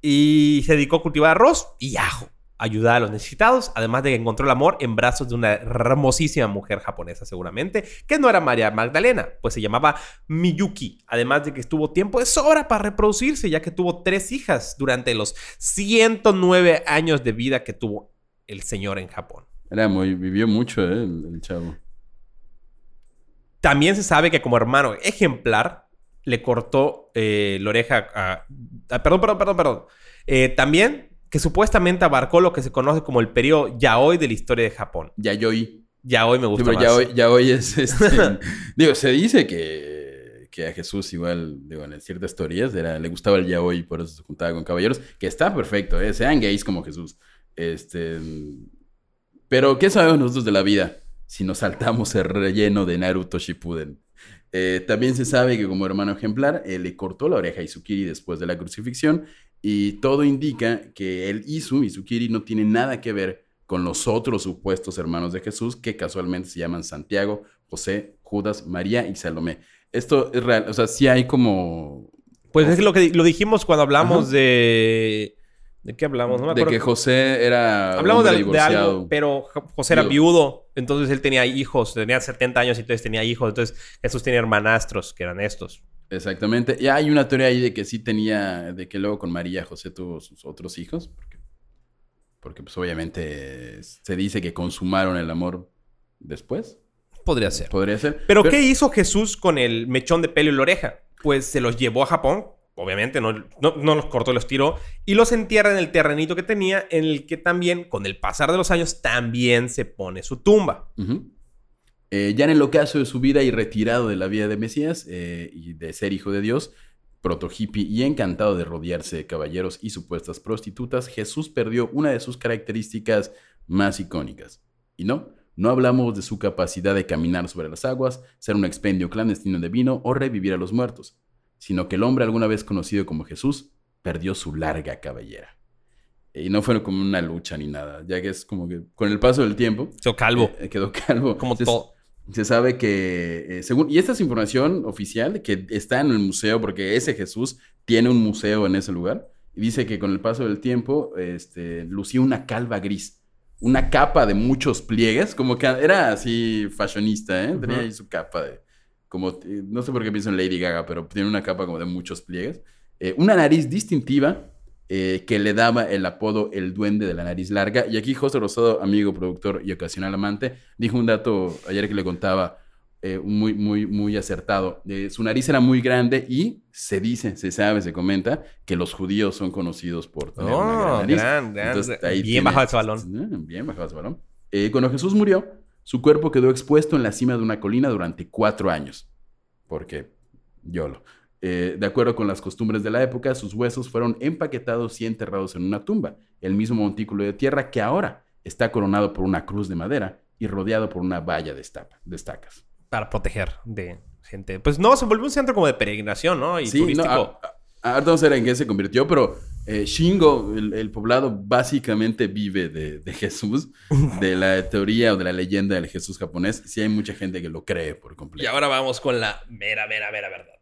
D: y se dedicó a cultivar arroz y ajo, ayudar a los necesitados, además de que encontró el amor en brazos de una hermosísima mujer japonesa seguramente, que no era María Magdalena, pues se llamaba Miyuki, además de que estuvo tiempo de sobra para reproducirse, ya que tuvo tres hijas durante los 109 años de vida que tuvo el señor en Japón.
C: Era muy, vivió mucho, ¿eh? El, el chavo.
D: También se sabe que como hermano ejemplar le cortó eh, la oreja a... perdón, perdón, perdón, perdón. Eh, también que supuestamente abarcó lo que se conoce como el periodo yaoi de la historia de Japón.
C: Yayoi.
D: Yaoi me
C: Sí,
D: gusta
C: pero
D: más.
C: yaoi, yaoi es este. digo, se dice que, que a Jesús, igual, digo, en ciertas teorías, era, le gustaba el yaoi, por eso se juntaba con caballeros, que está perfecto, ¿eh? Sean gays como Jesús. Este. Pero, ¿qué sabemos nosotros de la vida? Si nos saltamos el relleno de Naruto Shippuden. Eh, también se sabe que como hermano ejemplar, eh, le cortó la oreja a Izukiri después de la crucifixión y todo indica que el Isu, Izukiri, no tiene nada que ver con los otros supuestos hermanos de Jesús que casualmente se llaman Santiago, José, Judas, María y Salomé. Esto es real, o sea, sí hay como...
D: Pues es lo que lo dijimos cuando hablamos de... ¿De qué hablamos? No me
C: de que José era
D: Hablamos de, de algo, pero Jo- José era
C: Viudo.
D: viudo, entonces él tenía hijos, tenía 70 años y entonces tenía hijos, entonces Jesús tenía hermanastros, que eran estos.
C: Exactamente. Y hay una teoría ahí de que sí tenía, de que luego con María José tuvo sus otros hijos, porque, porque pues obviamente se dice que consumaron el amor después.
D: Podría ser.
C: Podría ser.
D: Pero, ¿qué hizo Jesús con el mechón de pelo y la oreja? Pues se los llevó a Japón, obviamente, no, no, no los cortó, los tiró, y los entierra en el terrenito que tenía, en el que también, con el pasar de los años, también se pone su tumba.
C: Eh, ya en el ocaso de su vida y retirado de la vida de Mesías eh, y de ser hijo de Dios, proto hippie y encantado de rodearse de caballeros y supuestas prostitutas, Jesús perdió una de sus características más icónicas. Y no, no hablamos de su capacidad de caminar sobre las aguas, ser un expendio clandestino de vino o revivir a los muertos, sino que el hombre alguna vez conocido como Jesús perdió su larga cabellera. Y no fue como una lucha ni nada, ya que es como que con el paso del tiempo
D: Quedó calvo,
C: eh, quedó calvo.
D: como todo.
C: Se sabe que, eh, según, y esta es información oficial que está en el museo, porque ese Jesús tiene un museo en ese lugar, y dice que con el paso del tiempo, este, lucía una calva gris, una capa de muchos pliegues, como que era así fashionista, ¿eh? Tenía ahí su capa de, como, eh, no sé por qué pienso en Lady Gaga, pero tiene una capa como de muchos pliegues. Eh, una nariz distintiva eh, que le daba el apodo el duende de la nariz larga. Y aquí José Rosado, amigo, productor y ocasional amante, dijo un dato ayer que le contaba eh, muy, muy, muy acertado. Eh, su nariz era muy grande y se dice, se sabe, se comenta que los judíos son conocidos por tener una gran
D: Oh,
C: nariz.
D: gran, gran.
C: Entonces, ahí
D: Bien
C: tiene-
D: bajado ese balón.
C: Eh, Bien bajado ese balón. Eh, cuando Jesús murió, su cuerpo quedó expuesto en la cima de una colina durante cuatro años. Porque YOLO. Eh, de acuerdo con las costumbres de la época, sus huesos fueron empaquetados y enterrados en una tumba, el mismo montículo de tierra que ahora está coronado por una cruz de madera y rodeado por una valla de, estapa- de estacas.
D: Para proteger de gente. Pues no, se volvió un centro como de peregrinación, ¿no? Y
C: Sí, no,
D: turístico.
C: a- a- ahorita en qué se convirtió, pero eh, Shingo, el, el poblado, básicamente vive de, de Jesús, de la teoría o de la leyenda del Jesús japonés. Sí hay mucha gente que lo cree por
D: y
C: completo.
D: ahora vamos con la mera, mera, mera verdad.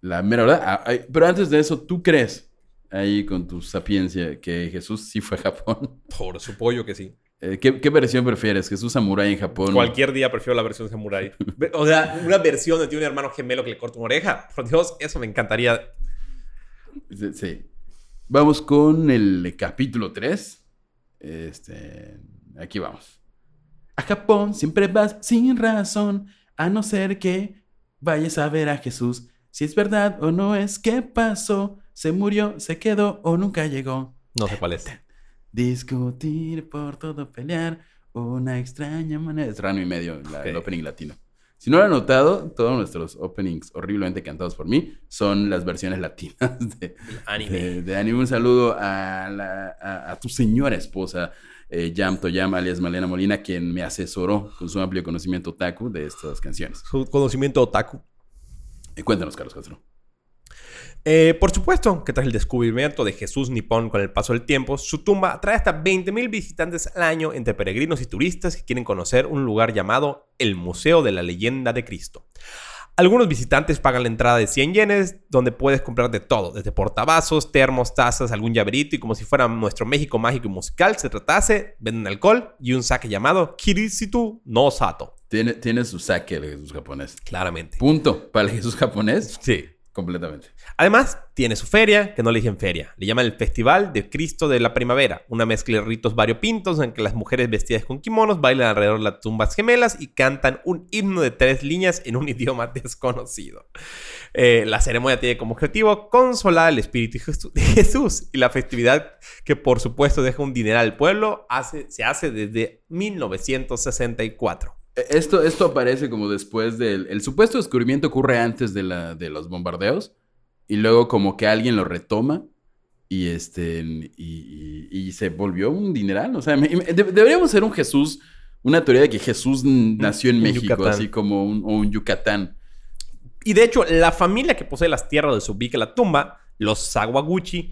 C: La mera verdad. Pero antes de eso, ¿tú crees ahí con tu sapiencia que Jesús sí fue a Japón?
D: Por su pollo que sí.
C: Eh, ¿qué, qué versión prefieres? ¿Jesús Samurai en Japón?
D: Cualquier día prefiero la versión Samurai. O sea, una versión de tiene un hermano gemelo que le corta una oreja. Por Dios, eso me encantaría.
C: Sí, sí. Vamos con el capítulo 3. Este, aquí vamos. A Japón siempre vas sin razón, a no ser que vayas a ver a Jesús. Si es verdad o no es, ¿qué pasó? ¿Se murió, se quedó o nunca llegó?
D: No sé cuál es.
C: Discutir por todo, pelear, una extraña manera. Es rano y medio la- el opening latino. Si no lo han notado, todos nuestros openings horriblemente cantados por mí son las versiones latinas de,
D: Anime.
C: de, de anime. Un saludo a, la- a- a tu señora esposa, eh, Yam Toyama, alias Malena Molina, quien me asesoró con su amplio conocimiento otaku de estas canciones.
D: Su conocimiento otaku.
C: Eh, cuéntanos, Carlos Castro.
D: Eh, por supuesto que tras el descubrimiento de Jesús Nipón con el paso del tiempo, su tumba atrae hasta 20.000 visitantes al año entre peregrinos y turistas que quieren conocer un lugar llamado el Museo de la Leyenda de Cristo. Algunos visitantes pagan la entrada de 100 yenes, donde puedes comprar de todo, desde portavasos, termos, tazas, algún llaverito, y como si fuera nuestro México mágico y musical se tratase, venden alcohol y un saque llamado Kirisitu no Sato.
C: Tiene, tiene su saque el Jesús japonés.
D: Claramente.
C: Punto. Para el Jesús japonés,
D: Sí.
C: Completamente.
D: Además, tiene su feria, que no le dicen feria. Le llaman el Festival de Cristo de la Primavera, una mezcla de ritos variopintos en que las mujeres vestidas con kimonos bailan alrededor de las tumbas gemelas y cantan un himno de tres líneas en un idioma desconocido. Eh, la ceremonia tiene como objetivo consolar el espíritu de Jesús y la festividad que por supuesto deja un dineral al pueblo hace- se hace desde 1964.
C: Eh, Esto, esto aparece como después del... El supuesto descubrimiento ocurre antes de, la, de los bombardeos y luego como que alguien lo retoma y, este, y, y- y se volvió un dineral. O sea, me- me- de- deberíamos ser un Jesús, una teoría de que Jesús nació en
D: Un
C: México,
D: Yucatán.
C: así como un, o un Yucatán.
D: Y de hecho, la familia que posee las tierras donde se ubica la tumba, los Sawaguchi,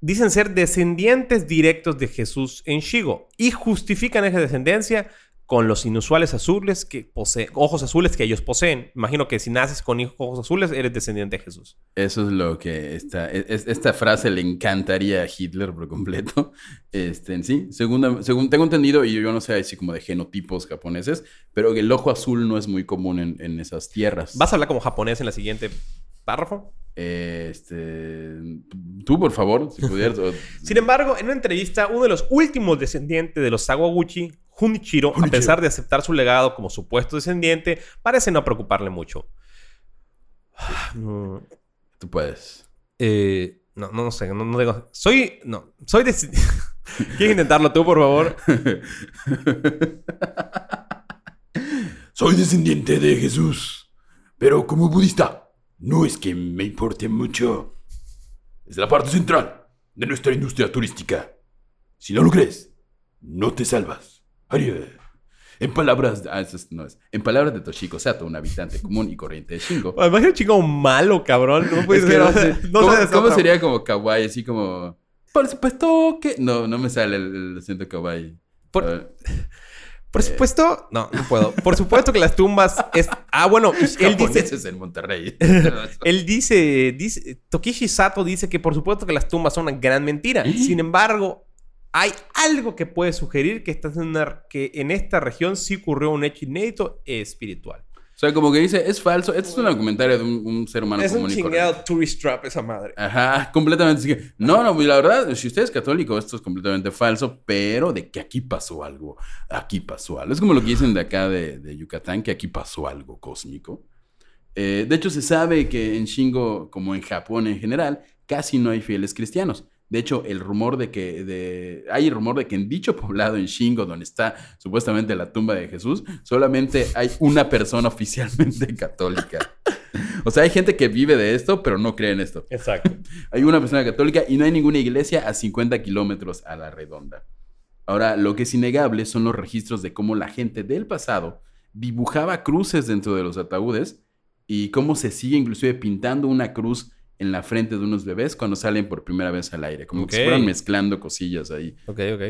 D: dicen ser descendientes directos de Jesús en Shigo y justifican esa descendencia con los inusuales azules que poseen, ojos azules que ellos poseen. Imagino que si naces con ojos azules, eres descendiente de Jesús.
C: Eso es lo que esta, es- esta frase le encantaría a Hitler por completo. Este, en sí, segunda- según tengo entendido, y yo no sé así como de genotipos japoneses, pero el ojo azul no es muy común en, en esas tierras.
D: ¿Vas a hablar como japonés en la siguiente párrafo?
C: Este, tú, por favor, si pudieras. o-
D: Sin embargo, en una entrevista, uno de los últimos descendientes de los Sawaguchi, Junichiro, a pesar de aceptar su legado como supuesto descendiente, parece no preocuparle mucho. Mm,
C: tú puedes.
D: eh, no, no, no sé, no, no. Soy. No, soy de. ¿Quieres intentarlo tú, por favor?
E: Soy descendiente de Jesús, pero como budista, no es que me importe mucho. Es la parte central de nuestra industria turística. Si no lo crees, no te salvas. Ariel.
C: En palabras, ah, eso es- no es. En palabras de Toshiko Sato, un habitante común y corriente de Shingo.
D: Un chico malo, cabrón. No puede
C: Es que no sé.
D: no
C: ¿Cómo,
D: sabes
C: cómo sería como kawaii? Así como. Por supuesto que. No, no me sale el, el acento kawaii.
D: Por-. Por supuesto. No, no puedo. Por supuesto que las tumbas. Es... Ah, bueno, él dice.
C: En Monterrey.
D: Él dice, dice, Tokishi Sato dice que por supuesto que las tumbas son una gran mentira. Sin embargo, hay algo que puede sugerir que, estás en una- que en esta región sí ocurrió un hecho inédito espiritual.
C: O sea, como que dice, es falso. Esto es un comentario de un, un ser humano
D: es un
C: y
D: chingado tourist trap esa madre.
C: Ajá, completamente. así que- no, no, y la verdad, si usted es católico, esto es completamente falso, pero de que aquí pasó algo, aquí pasó algo. Es como lo que dicen de acá de, de Yucatán, que aquí pasó algo cósmico. Eh, de hecho, se sabe que en Shingo, como en Japón en general, casi no hay fieles cristianos. De hecho, el rumor de que de, hay rumor de que en dicho poblado en Shingo, donde está supuestamente la tumba de Jesús, solamente hay una persona oficialmente católica. O sea, hay gente que vive de esto, pero no cree en esto.
D: Exacto.
C: Hay una persona católica y no hay ninguna iglesia a 50 kilómetros a la redonda. Ahora, lo que es innegable son los registros de cómo la gente del pasado dibujaba cruces dentro de los ataúdes y cómo se sigue inclusive pintando una cruz en la frente de unos bebés cuando salen por primera vez al aire, como que se
D: Ok.
C: fueran mezclando cosillas ahí.
D: Ok, ok.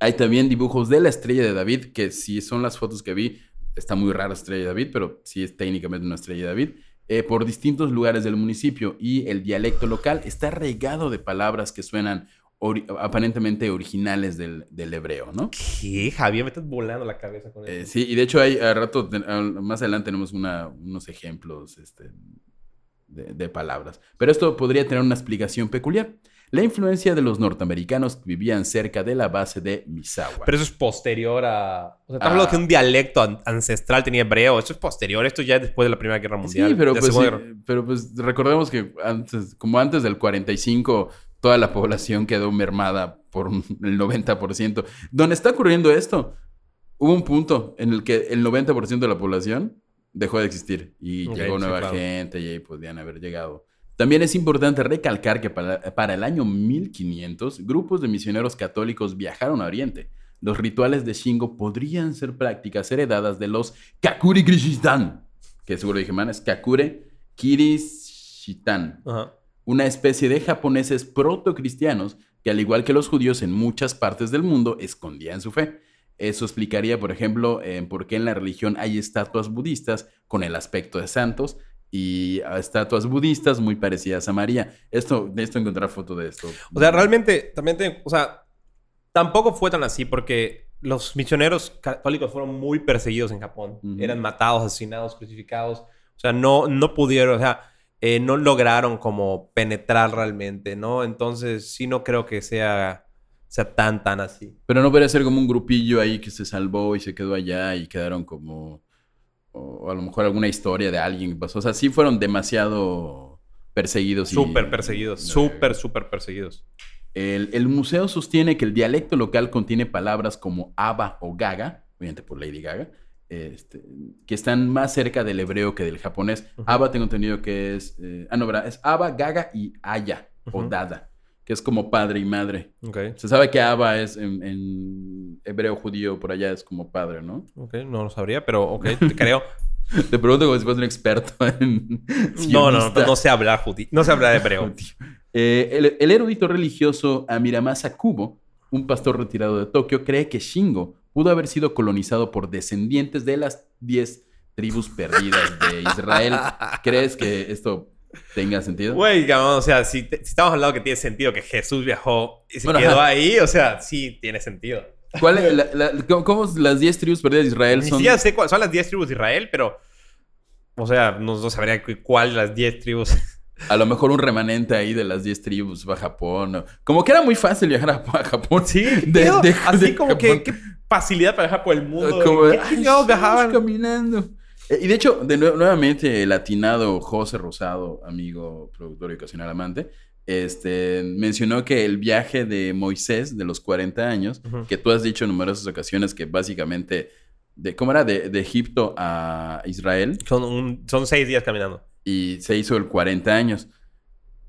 C: Hay también dibujos de la estrella de David, que si son las fotos que vi, está muy rara estrella de David, pero sí es técnicamente una estrella de David, eh, por distintos lugares del municipio y el dialecto local está regado de palabras que suenan ori- aparentemente originales del, del hebreo, ¿no?
D: ¿Qué, Javier? Me estás volando la cabeza con
C: Eh,
D: eso.
C: sí, y de hecho hay a rato, a- más adelante tenemos una- unos ejemplos este, de, de palabras. Pero esto podría tener una explicación peculiar. La influencia de los norteamericanos que vivían cerca de la base de Misawa.
D: Pero eso es posterior a... O sea, estamos
C: Ah.
D: hablando que un dialecto an- ancestral tenía hebreo. Eso es posterior. Esto ya es después de la Primera Guerra Mundial.
C: Sí, pero
D: de
C: pues, sí, pero pues recordemos que antes, como antes del 45, toda la población quedó mermada por el 90%. ¿Dónde está ocurriendo esto? Hubo un punto en el que el 90% de la población dejó de existir y llegó
D: sí,
C: nueva
D: claro.
C: gente y ahí podían haber llegado. También es importante recalcar que para, para el año 1500, grupos de misioneros católicos viajaron a Oriente. Los rituales de Shingo podrían ser prácticas heredadas de los Kakuri Krishistan, que seguro dije mal, es Kakure Kirishitan,
D: Ajá.
C: una especie de japoneses protocristianos que al igual que los judíos en muchas partes del mundo escondían su fe. Eso explicaría, por ejemplo, eh, por qué en la religión hay estatuas budistas con el aspecto de santos y estatuas budistas muy parecidas a María. Esto, de esto encontrar foto de esto.
D: O sea, realmente, también, te- o sea, tampoco fue tan así porque los misioneros católicos fueron muy perseguidos en Japón. Eran matados, asesinados, crucificados. O sea, no, no pudieron, o sea, eh, no lograron como penetrar realmente, ¿no? Entonces, sí no creo que sea, sea tan, tan así.
C: Pero no podría ser como un grupillo ahí que se salvó y se quedó allá y quedaron como... O a lo mejor alguna historia de alguien que pasó. O sea, sí fueron demasiado perseguidos.
D: Súper perseguidos,
C: No,
D: súper, súper perseguidos.
C: El, el museo sostiene que el dialecto local contiene palabras como aba o gaga, obviamente por Lady Gaga, este, que están más cerca del hebreo que del japonés.
D: Ujú.
C: Aba tengo entendido que es... eh, ah, no, ¿verdad? Es aba, gaga y aya o dada, que es como padre y madre. Se sabe que aba es en, en hebreo judío, por allá es como padre, ¿no?
D: ok, no lo sabría, pero ok, te creo.
C: Te pregunto como si fueras un experto en...
D: No, no, no, no sé hablar judí, no sé hablar hebreo.
C: Eh, el, el erudito religioso Amiramasa Kubo, un pastor retirado de Tokio, cree que Shingo pudo haber sido colonizado por descendientes de las 10 tribus perdidas de Israel. ¿Crees que esto tenga sentido?
D: Güey, cabrón, o sea, si, te- si estamos hablando que tiene sentido que Jesús viajó y se
C: Bueno,
D: quedó
C: ajá.
D: ahí, o sea, sí tiene sentido.
C: ¿Cuál es la- la- cómo, cómo las 10 tribus perdidas de Israel
D: Ni
C: son?
D: siquiera sé cuáles son las 10 tribus de Israel, pero. O sea, no, no sabría cu- cuál de las 10 tribus.
C: A lo mejor un remanente ahí de las 10 tribus va a Japón. Como que era muy fácil viajar a, Japón.
D: Sí,
C: de, de-
D: así
C: de
D: como que
C: Japón.
D: qué facilidad para viajar por el mundo.
C: Como,
D: ¿Qué
C: ay,
D: viajaban?
C: caminando. Eh, Y de hecho, de nue- nuevamente, el atinado José Rosado, amigo, productor y ocasional amante, este, mencionó que el viaje de Moisés de los 40 años, que tú has dicho en numerosas ocasiones que básicamente, de, ¿cómo era? De, de Egipto a Israel,
D: Son, un- son seis días caminando.
C: y se hizo el 40 años.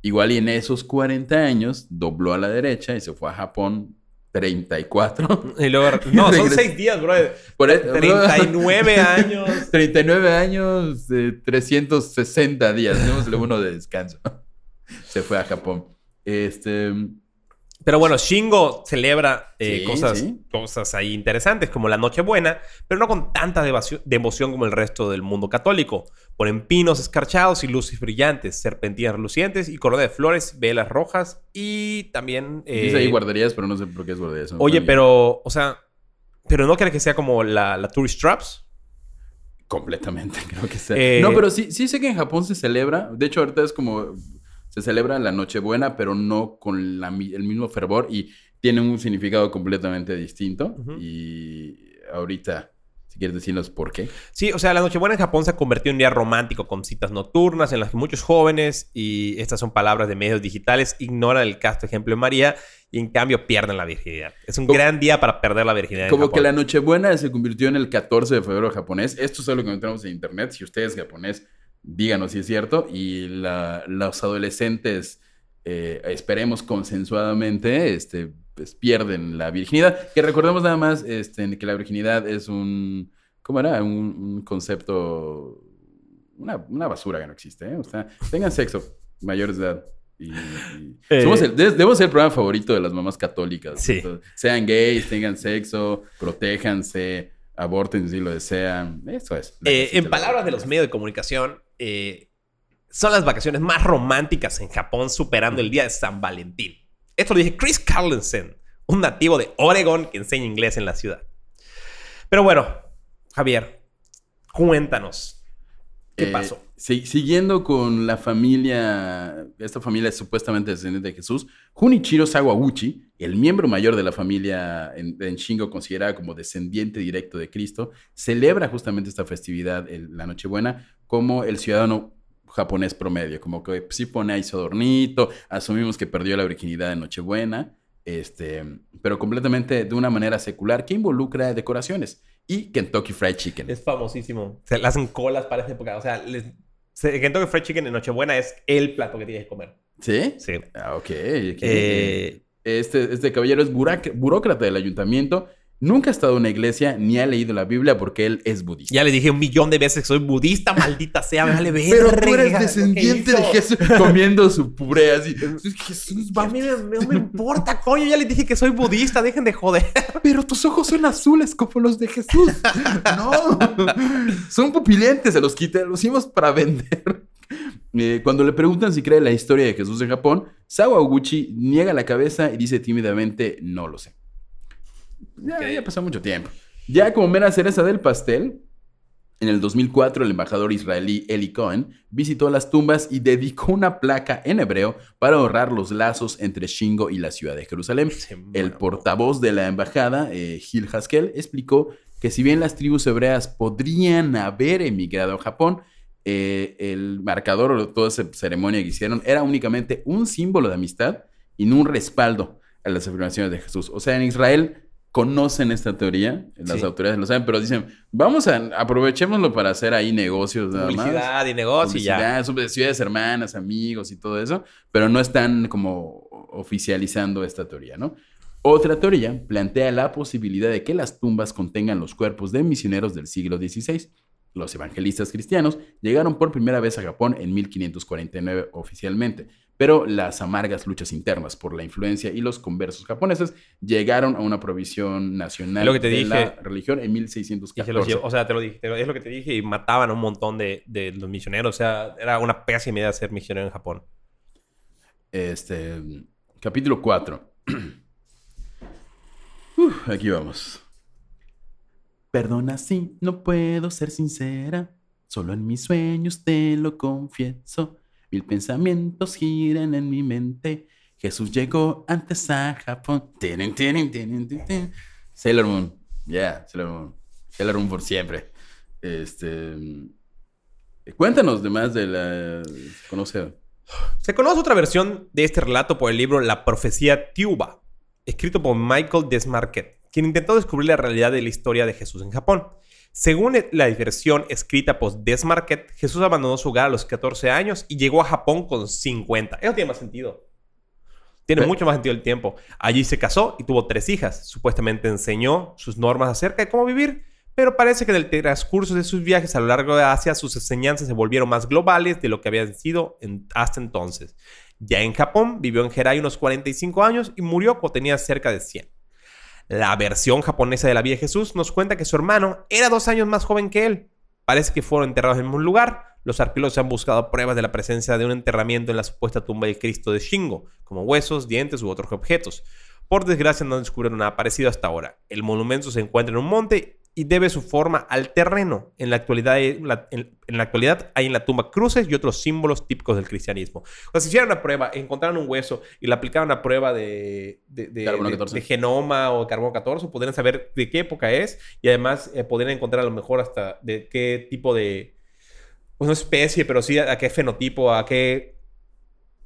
C: Igual y en esos 40 años dobló a la derecha y se fue a Japón 34.
D: Y luego. No, son
C: Regresó.
D: seis días, bro.
C: Por e-
D: 39 años.
C: 39 años, eh, 360 días. Démosle uno de descanso. Se fue a Japón. Este.
D: Pero bueno, Shingo celebra eh,
C: Sí,
D: cosas,
C: sí.
D: cosas ahí interesantes como la Nochebuena, pero no con tanta devoción, devoción como el resto del mundo católico. Ponen pinos escarchados y luces brillantes, serpentinas relucientes y corona de flores, velas rojas y también... eh,
C: Dice ahí guarderías, pero no sé por qué es guarderías.
D: oye, pero, o sea, pero no crees que sea como la, la Tourist Traps.
C: Completamente, creo que sí.
D: Eh,
C: no, pero sí, sí sé que en Japón se celebra. De hecho, ahorita es como. Se celebra la Nochebuena, pero no con la el mismo fervor y tiene un significado completamente distinto. Y ahorita, si quieres decirnos por qué.
D: Sí, o sea, la Nochebuena en Japón se ha convertido en un día romántico con citas nocturnas en las que muchos jóvenes, y estas son palabras de medios digitales, ignoran el casto ejemplo de María y en cambio pierden la virginidad. Es un
C: Como-
D: gran día para perder la virginidad. en
C: Como que
D: Japón.
C: la Nochebuena se convirtió en el 14 de febrero japonés. Esto es algo que encontramos en internet. Si usted es japonés, díganos si es cierto. Y la- los adolescentes, eh, esperemos consensuadamente, este, pues pierden la virginidad. Que recordemos nada más este, que la virginidad es un. ¿Cómo era? Un, un concepto. Una, una basura que no existe. ¿eh? O sea, tengan sexo, mayores de edad. Y, y-
D: Eh.
C: somos el, de- debemos ser el programa favorito de las mamás católicas.
D: Sí.
C: Entonces, sean gays, tengan sexo, protéjanse, aborten si lo desean. Eso es.
D: Eh, en
C: la-
D: palabras de los medios de comunicación, eh, son las vacaciones más románticas en Japón, superando el día de San Valentín. Esto lo dije Chris Carlinson, un nativo de Oregon que enseña inglés en la ciudad. Pero bueno, Javier, cuéntanos. ¿Qué
C: Eh,
D: pasó?
C: Siguiendo con la familia, esta familia es supuestamente descendiente de Jesús, Junichiro Sawaguchi, el miembro mayor de la familia en, Shingo, considerada como descendiente directo de Cristo, celebra justamente esta festividad, el- la Nochebuena, como el ciudadano japonés promedio, como que sí pone ahí su adornito, asumimos que perdió la virginidad en Nochebuena, este, pero completamente de una manera secular que involucra decoraciones y Kentucky Fried Chicken.
D: Es famosísimo. Se le hacen colas para esa época. O sea, les... se- Kentucky Fried Chicken en Nochebuena es el plato que tienes que comer.
C: ¿Sí?
D: Sí.
C: Ah, ok.
D: Eh,
C: Este, este caballero es burac- burócrata del ayuntamiento. Nunca ha estado en una iglesia ni ha leído la Biblia porque él es budista.
D: ya le dije un millón de veces que soy budista, maldita sea, me vale ver.
C: Pero tú eres descendiente de Jesús comiendo su puré así. Jesús
D: A mí me- no me importa, coño. Ya les dije que soy budista, dejen de joder.
C: Pero tus ojos son azules como los de Jesús. No. Son pupilentes, se los quité, los hicimos para vender. Eh, cuando le preguntan si cree la historia de Jesús en Japón, Sawa Oguchi niega la cabeza y dice tímidamente, no lo sé. Ya, pasó mucho tiempo. Ya como mera cereza del pastel, en el 2004 el embajador israelí Eli Cohen visitó las tumbas y dedicó una placa en hebreo para ahorrar los lazos entre Shingo y la ciudad de Jerusalén. El portavoz de la embajada, eh, Gil Haskell, explicó que si bien las tribus hebreas podrían haber emigrado a Japón, eh, el marcador o toda esa ceremonia que hicieron era únicamente un símbolo de amistad y no un respaldo a las afirmaciones de Jesús. O sea, en Israel conocen esta teoría, las
D: Sí.
C: autoridades lo saben, pero dicen, vamos a aprovechémoslo para hacer ahí negocios nada más
D: Publicidad y negocio y ya.
C: ciudades hermanas, amigos y todo eso, pero no están como oficializando esta teoría, ¿no? Otra teoría plantea la posibilidad de que las tumbas contengan los cuerpos de misioneros del siglo XVI, los evangelistas cristianos, llegaron por primera vez a Japón en 1549 oficialmente, pero las amargas luchas internas por la influencia y los conversos japoneses llegaron a una provisión nacional
D: lo que te
C: de
D: dije.
C: la religión en
D: Y se
C: 1614.
D: los llevó- o sea, te lo dije, te lo- es lo que te dije, y mataban a un montón de, de los misioneros. O sea, era una pésima idea ser misionero en Japón.
C: Este, capítulo 4. Uf, aquí vamos. Perdona si no puedo ser sincera. Solo en mis sueños te lo confieso. Mil pensamientos giran en mi mente. Jesús llegó antes a Japón. Tirin, tirin, tirin. Sailor Moon. Yeah, Sailor Moon. Sailor Moon por siempre. Este. Cuéntanos de más de la. Conoce.
D: Se conoce otra versión de este relato por el libro La profecía Tiuba, escrito por Michael Desmarquet, quien intentó descubrir la realidad de la historia de Jesús en Japón. Según la versión escrita por Desmarquet, Jesús abandonó su hogar a los 14 años y llegó a Japón con 50. Eso tiene más sentido. Tiene mucho más sentido el tiempo. Allí se casó y tuvo tres hijas. Supuestamente enseñó sus normas acerca de cómo vivir, pero parece que en el transcurso de sus viajes a lo largo de Asia sus enseñanzas se volvieron más globales de lo que habían sido en- hasta entonces. Ya en Japón vivió en Herai unos 45 años y murió cuando tenía cerca de 100. La versión japonesa de la vida de Jesús nos cuenta que su hermano era dos años más joven que él. Parece que fueron enterrados en el mismo lugar. Los arqueólogos han buscado pruebas de la presencia de un enterramiento en la supuesta tumba de Cristo de Shingo, como huesos, dientes u otros objetos. Por desgracia no descubrieron nada parecido hasta ahora. El monumento se encuentra en un monte y debe su forma al terreno. En la actualidad, en la, en- en la actualidad hay en la tumba cruces y otros símbolos típicos del cristianismo. O sea, si hicieran una prueba, encontraran un hueso y le aplicaran una prueba de, de, de- de-
C: 14.
D: de genoma o carbono 14, podrían saber de qué época es y además eh, podrían encontrar a lo mejor hasta de qué tipo de, pues no especie, pero sí a, a qué fenotipo, a qué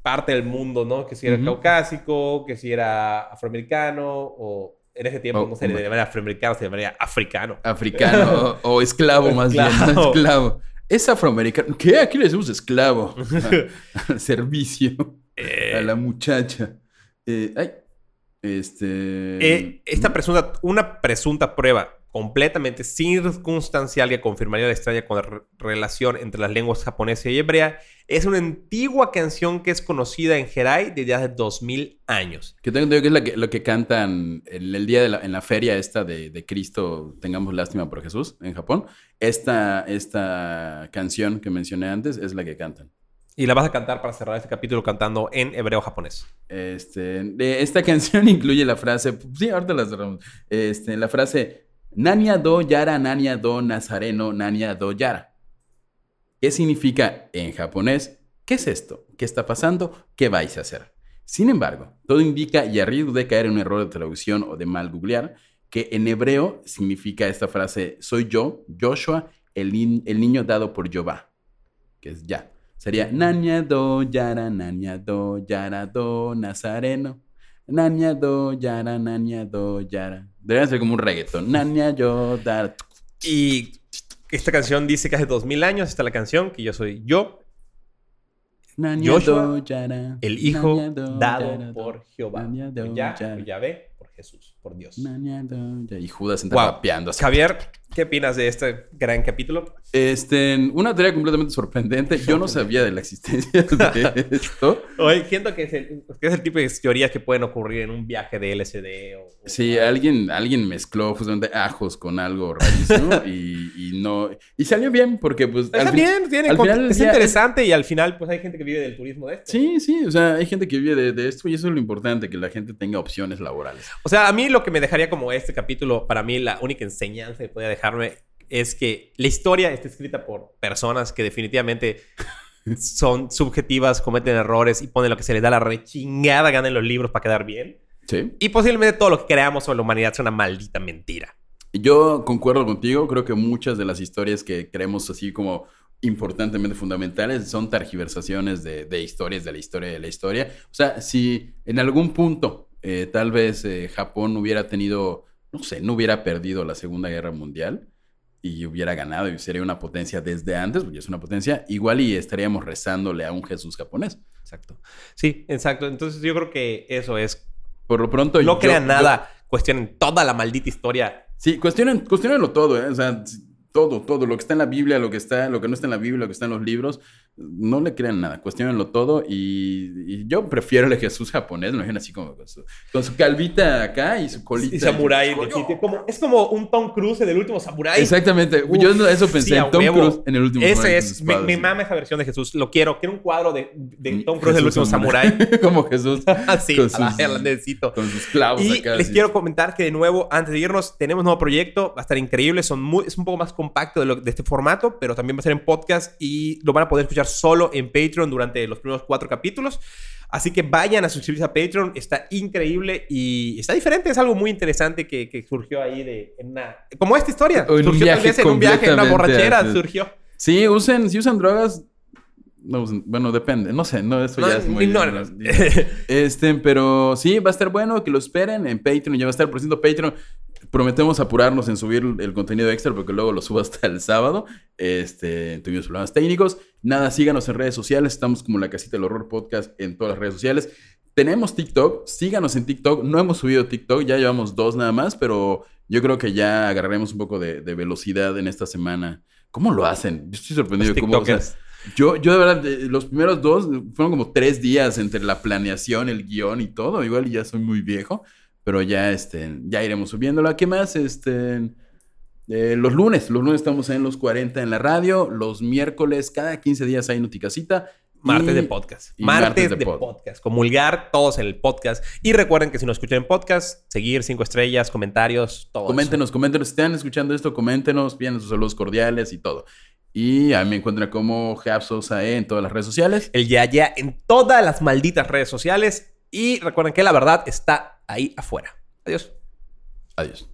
D: parte del mundo, ¿no? Que si era caucásico, que si era afroamericano o en ese tiempo
C: O-
D: no se le
C: hombre.
D: llamaría afroamericano, se llamaría africano.
C: Africano o, o esclavo más bien.
D: Esclavo.
C: Es afroamericano. ¿Qué? Aquí le decimos esclavo. Al servicio. A la muchacha. Eh, ay. Este.
D: Eh, esta presunta, una presunta prueba completamente circunstancial que confirmaría la extraña relación entre las lenguas japonesa y hebrea es una antigua canción que es conocida en Herai desde hace 2000 años.
C: Que tengo entendido que es la que- lo que cantan en el día de la, en la feria esta de, de Cristo, tengamos lástima por Jesús, en Japón. Esta, esta canción que mencioné antes es la que cantan.
D: Y la vas a cantar para cerrar este capítulo cantando en hebreo japonés.
C: Este, esta canción incluye la frase, sí, ahorita la cerramos. Este, la frase, Nania do yara, nania do nazareno, nania do yara. ¿Qué significa en japonés? ¿Qué es esto? ¿Qué está pasando? ¿Qué vais a hacer? Sin embargo, todo indica, y a riesgo de caer en un error de traducción o de mal googlear, que en hebreo significa esta frase, soy yo, Joshua, el, ni- el niño dado por Jehová, que es ya. Sería Nania do yara, nania do yara do nazareno. Nania do yara, nania do yara. Debería ser como un reggaeton. Nania yo dar.
D: Y esta canción dice que hace 2000 años está la canción, que yo soy yo,
C: Nania
D: Joshua,
C: do yara.
D: el hijo
C: nania do
D: dado
C: yara
D: por Jehová.
C: Nania do
D: Ya,
C: yara.
D: Yahvé, por Jesús, por Dios.
C: Nania do. Y Judas entra
D: Wow. Javier, ¿qué opinas de este gran capítulo?
C: Este, una teoría completamente sorprendente. Yo no sabía de la existencia de esto.
D: Oye, siento que es, el, que es el tipo de teorías que pueden ocurrir en un viaje de LSD o... o-
C: Sí, alguien, alguien mezcló justamente ajos con algo rarísimo y, y no. Y salió bien, porque pues.
D: Está bien, tiene
C: al final
D: es interesante y al final pues hay gente que vive del turismo de esto.
C: Sí, sí, o sea, hay gente que vive de, de esto y eso es lo importante, que la gente tenga opciones laborales.
D: O sea, a mí lo que me dejaría como este capítulo, para mí la única enseñanza que podría dejarme es que la historia está escrita por personas que definitivamente son subjetivas, cometen errores y ponen lo que se les da la rechingada gana en los libros para quedar bien.
C: Sí.
D: Y posiblemente todo lo que creamos sobre la humanidad sea una maldita mentira.
C: Yo concuerdo contigo, creo que muchas de las historias que creemos así como importantemente fundamentales son targiversaciones de, de historias de la historia de la historia. O sea, si en algún punto eh, tal vez eh, Japón hubiera tenido, no sé, no hubiera perdido la Segunda Guerra Mundial y hubiera ganado y sería una potencia desde antes, porque es una potencia, igual y estaríamos rezándole a un Jesús japonés.
D: Exacto. Sí, exacto. Entonces yo creo que eso es.
C: Por lo pronto...
D: No
C: yo-
D: crean
C: yo-
D: nada, cuestionen toda la maldita historia.
C: Sí, cuestionen, cuestionenlo todo, ¿eh? O sea, todo, todo, lo que está en la Biblia, lo que está, lo que no está en la Biblia, lo que está en los libros, no le crean nada, cuestionenlo todo y, y yo prefiero el Jesús japonés, me imagino así como con su, con su calvita acá y su colita.
D: Y Samurai. como- es como un Tom Cruise del último Samurai.
C: Exactamente,
D: Uf,
C: yo eso pensé
D: sí,
C: en Tom. Cruise en el último
D: Ese
C: con
D: es, me
C: sí.
D: mama esa versión de Jesús. Lo quiero. Quiero un cuadro de, de
C: Mm,
D: Tom Cruise del
C: Jesús
D: último Samurai.
C: como Jesús.
D: Así,
C: con
D: a la-
C: sus-
D: a la necesito.
C: Con sus clavos
D: Y
C: acá.
D: les
C: así.
D: quiero comentar que de nuevo, antes de irnos, tenemos un nuevo proyecto. Va a estar increíble. Son muy, es un poco más compacto de, lo- de este formato, pero también va a ser en podcast y lo van a poder escuchar solo en Patreon durante los primeros cuatro capítulos. Así que vayan a suscribirse a Patreon. Está increíble y está diferente. Es algo muy interesante que, que surgió ahí de en una... Como esta historia.
C: Un
D: surgió tal
C: viaje
D: vez en un viaje, en una borrachera.
C: así.
D: Surgió.
C: Sí, usen, si usan drogas. No, usen- bueno, depende. No sé, no, eso
D: No,
C: ya es muy. Este, pero sí, va a estar bueno que lo esperen en Patreon. Ya va a estar, por cierto, Patreon. Prometemos apurarnos en subir el contenido extra porque luego lo subo hasta el sábado. Este, tuvimos problemas técnicos. Nada, síganos en redes sociales. Estamos como la casita del horror podcast en todas las redes sociales. Tenemos TikTok, síganos en TikTok. No hemos subido TikTok, ya llevamos dos nada más, pero yo creo que ya agarraremos un poco de, de velocidad en esta semana. ¿Cómo lo hacen? Yo estoy sorprendido.
D: Los
C: cómo, o sea, yo, yo de verdad, de- los primeros dos fueron como tres días entre la planeación, el guion y todo. Igual ya soy muy viejo, pero ya, este, ya iremos subiéndolo. ¿Qué más? Este, eh, los lunes, los lunes estamos en los 40 en la radio. Los miércoles, cada 15 días hay Noticasita.
D: Martes
C: Y-
D: de podcast.
C: y
D: Martes,
C: martes
D: de,
C: de pod.
D: podcast. Comulgar todos en el podcast. Y recuerden que si nos escuchan en podcast, seguir cinco estrellas, comentarios, todo. eso.
C: Coméntenos, coméntenos. Si están escuchando esto, coméntenos, piden sus saludos cordiales y todo. Y a mí me encuentran como Japsosa E en todas las redes sociales.
D: El ya ya en todas las malditas redes sociales. Y recuerden que la verdad está ahí afuera. Adiós.
C: Adiós.